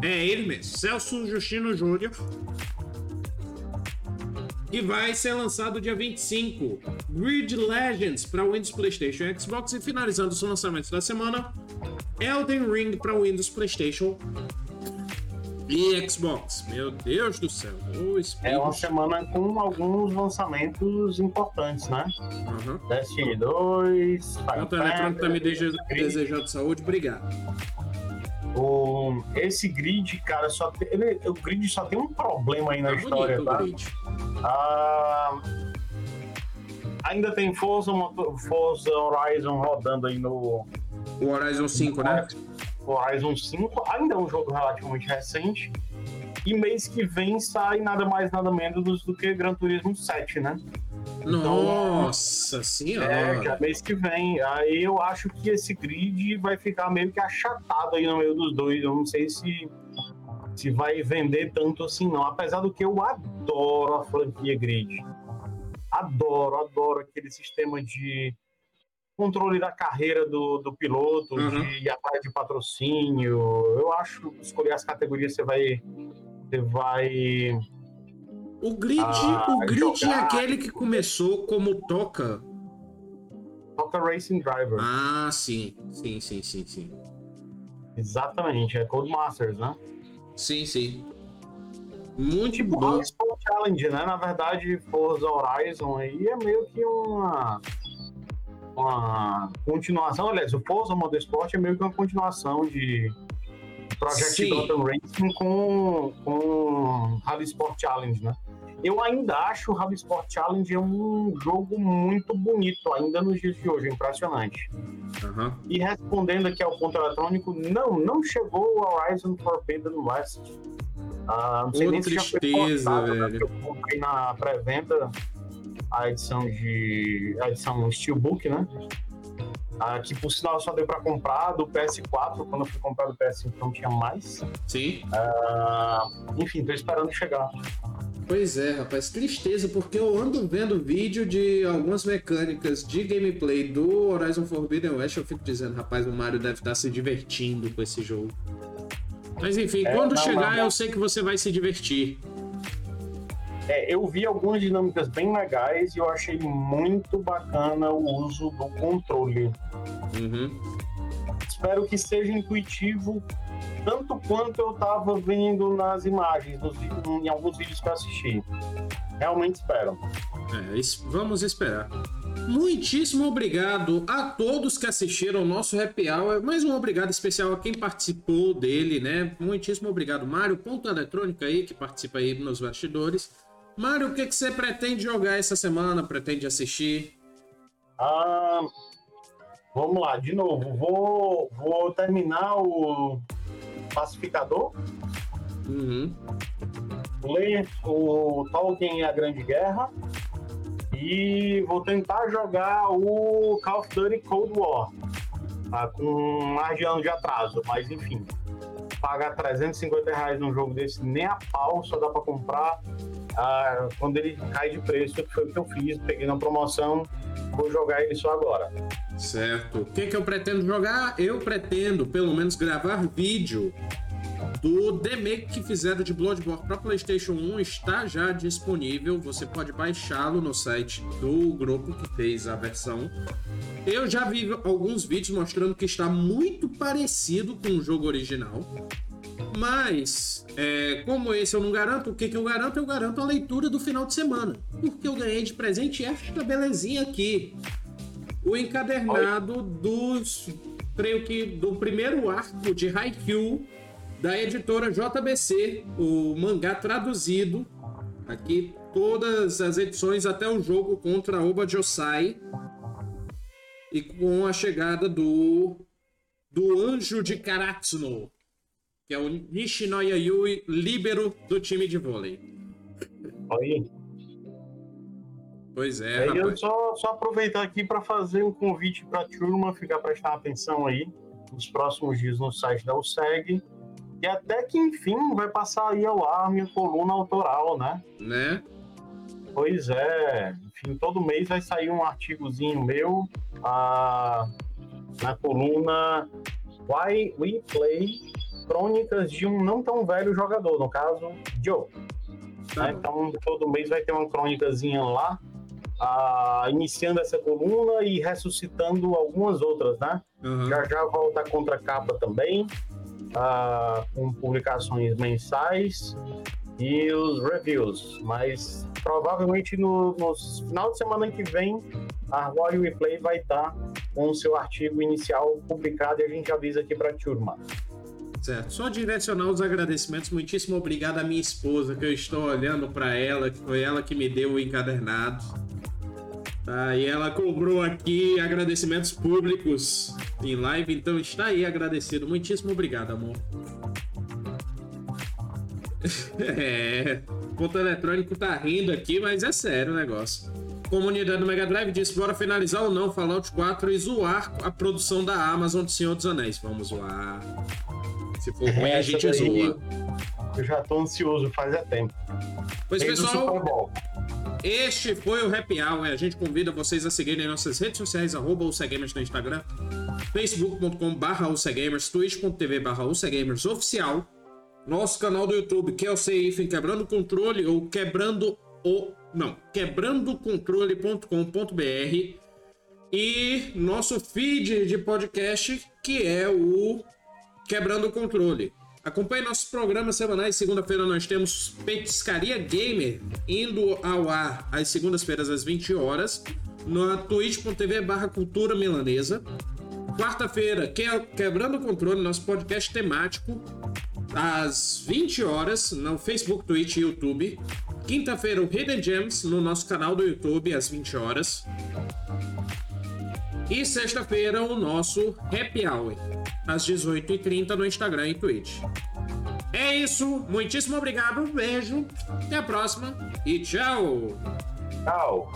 É ele mesmo, Celso Justino Júnior. Que vai ser lançado dia 25. Grid Legends para Windows, PlayStation e Xbox. E finalizando os lançamentos da semana, Elden Ring para Windows, PlayStation e Xbox. Meu Deus do céu. é uma semana com alguns lançamentos importantes, né? Uhum. Destiny 2, Quanto Eletrônico tá me desejando saúde, obrigado. O, esse grid, cara, só tem, ele, o grid só tem um problema aí na é história, tá? Ah, ainda tem Forza, Forza Horizon rodando aí no. O Horizon 5, né? Horizon 5 ainda é um jogo relativamente recente. E mês que vem sai nada mais, nada menos do que Gran Turismo 7, né? Nossa então, senhora! É, já mês que vem. Aí eu acho que esse grid vai ficar meio que achatado aí no meio dos dois. Eu não sei se, se vai vender tanto assim, não. Apesar do que eu adoro a franquia grid. Adoro, adoro aquele sistema de controle da carreira do, do piloto, uhum. de ir atrás de patrocínio. Eu acho que escolher as categorias você vai. Você vai. O grid, ah, o grid é aquele que começou como toca. Toca Racing Driver. Ah, sim. Sim, sim, sim, sim. Exatamente, é Codemasters, né? Sim, sim. Muito tipo, bom. Challenge, né? Na verdade, Forza Horizon aí é meio que uma uma continuação, aliás, o Forza Motorsport é meio que uma continuação de Project Gotham Racing com, com Rally Sport Challenge, né? Eu ainda acho o Rally Sport Challenge um jogo muito bonito, ainda nos dias de hoje, impressionante. Uhum. E respondendo aqui ao ponto eletrônico, não, não chegou o Horizon Forbidden West. Ah, não sei nem tristeza, se já foi postado, né? velho. Né? Eu comprei na pré-venda a edição de. a edição Steelbook, né? Ah, que por sinal só deu para comprar do PS4, quando eu fui comprar do PS5 não tinha mais. Sim. Ah, enfim, tô esperando chegar. Pois é, rapaz, tristeza, porque eu ando vendo vídeo de algumas mecânicas de gameplay do Horizon Forbidden West, eu fico dizendo, rapaz, o Mario deve estar se divertindo com esse jogo. Mas enfim, é, quando não, chegar, eu sei que você vai se divertir. É, eu vi algumas dinâmicas bem legais e eu achei muito bacana o uso do controle. Uhum. Espero que seja intuitivo tanto quanto eu estava vendo nas imagens, nos, em alguns vídeos que eu assisti. Realmente espero. É, vamos esperar. Muitíssimo obrigado a todos que assistiram ao nosso happy hour. Mais um obrigado especial a quem participou dele, né? Muitíssimo obrigado, Mário, ponto eletrônica aí, que participa aí nos bastidores. Mário, o que, que você pretende jogar essa semana? Pretende assistir? Ah, vamos lá, de novo. Vou, vou terminar o Pacificador. Uhum. Ler o Tolkien e a Grande Guerra. E vou tentar jogar o Call of Duty Cold War. Tá, com mais de ano de atraso, mas enfim. Pagar 350 reais num jogo desse nem a pau, só dá para comprar ah, quando ele cai de preço, que foi o que eu fiz, peguei na promoção, vou jogar ele só agora. Certo. O que, que eu pretendo jogar? Eu pretendo, pelo menos, gravar vídeo do remake que fizeram de Bloodborne para PlayStation 1 está já disponível. Você pode baixá-lo no site do grupo que fez a versão. Eu já vi alguns vídeos mostrando que está muito parecido com o jogo original. Mas, é, como esse eu não garanto, o que, que eu garanto? Eu garanto a leitura do final de semana. Porque eu ganhei de presente esta belezinha aqui. O encadernado dos. Creio que do primeiro arco de Haikyuu da editora JBC, o mangá traduzido. Aqui todas as edições até o jogo contra Oba Josai. E com a chegada do do Anjo de Karatsuno que é o Nishinoya Yui, líbero do time de vôlei. Aí. Pois é, aí. Eu só, só aproveitar aqui para fazer um convite para a turma ficar prestando atenção aí nos próximos dias no site da USEG. E até que enfim vai passar aí ao ar minha coluna autoral, né? Né? Pois é. Enfim, todo mês vai sair um artigozinho meu ah, na coluna Why We Play crônicas de um não tão velho jogador, no caso, Joe. Tá né? Então, todo mês vai ter uma crônicazinha lá, uh, iniciando essa coluna e ressuscitando algumas outras, né? Uhum. Já já volta a contracapa também, uh, com publicações mensais e os reviews. Mas provavelmente no, no final de semana que vem, a Royal Replay vai estar com o seu artigo inicial publicado e a gente avisa aqui para a turma. Certo. Só direcionar os agradecimentos. Muitíssimo obrigado à minha esposa, que eu estou olhando para ela, que foi ela que me deu o encadernado. Tá, e ela cobrou aqui agradecimentos públicos em live, então está aí agradecido. Muitíssimo obrigado, amor. é, o ponto eletrônico tá rindo aqui, mas é sério o negócio. Comunidade do Mega Drive disse: bora finalizar ou não Fallout 4 e zoar a produção da Amazon de Senhor dos Anéis. Vamos zoar. Se for ruim, a gente zoa. Eu já tô ansioso faz tempo. Pois, pessoal, este foi o Happy Hour. A gente convida vocês a seguirem nossas redes sociais, arroba no Instagram, facebook.com barra twitch.tv barra oficial, nosso canal do YouTube, que é o CIF Quebrando Controle ou Quebrando o... Não, quebrandocontrole.com.br e nosso feed de podcast, que é o Quebrando o Controle. Acompanhe nossos programas semanais. Segunda-feira nós temos Petiscaria Gamer indo ao ar às segundas-feiras às 20 horas na twitch.tv barra cultura milanesa. Quarta-feira, Quebrando o Controle, nosso podcast temático, às 20 horas no Facebook, Twitch e YouTube. Quinta-feira, o Hidden Gems no nosso canal do YouTube, às 20 horas. E sexta-feira, o nosso Happy Hour, às 18h30 no Instagram e Twitch. É isso, muitíssimo obrigado, um beijo, até a próxima e tchau! Tchau!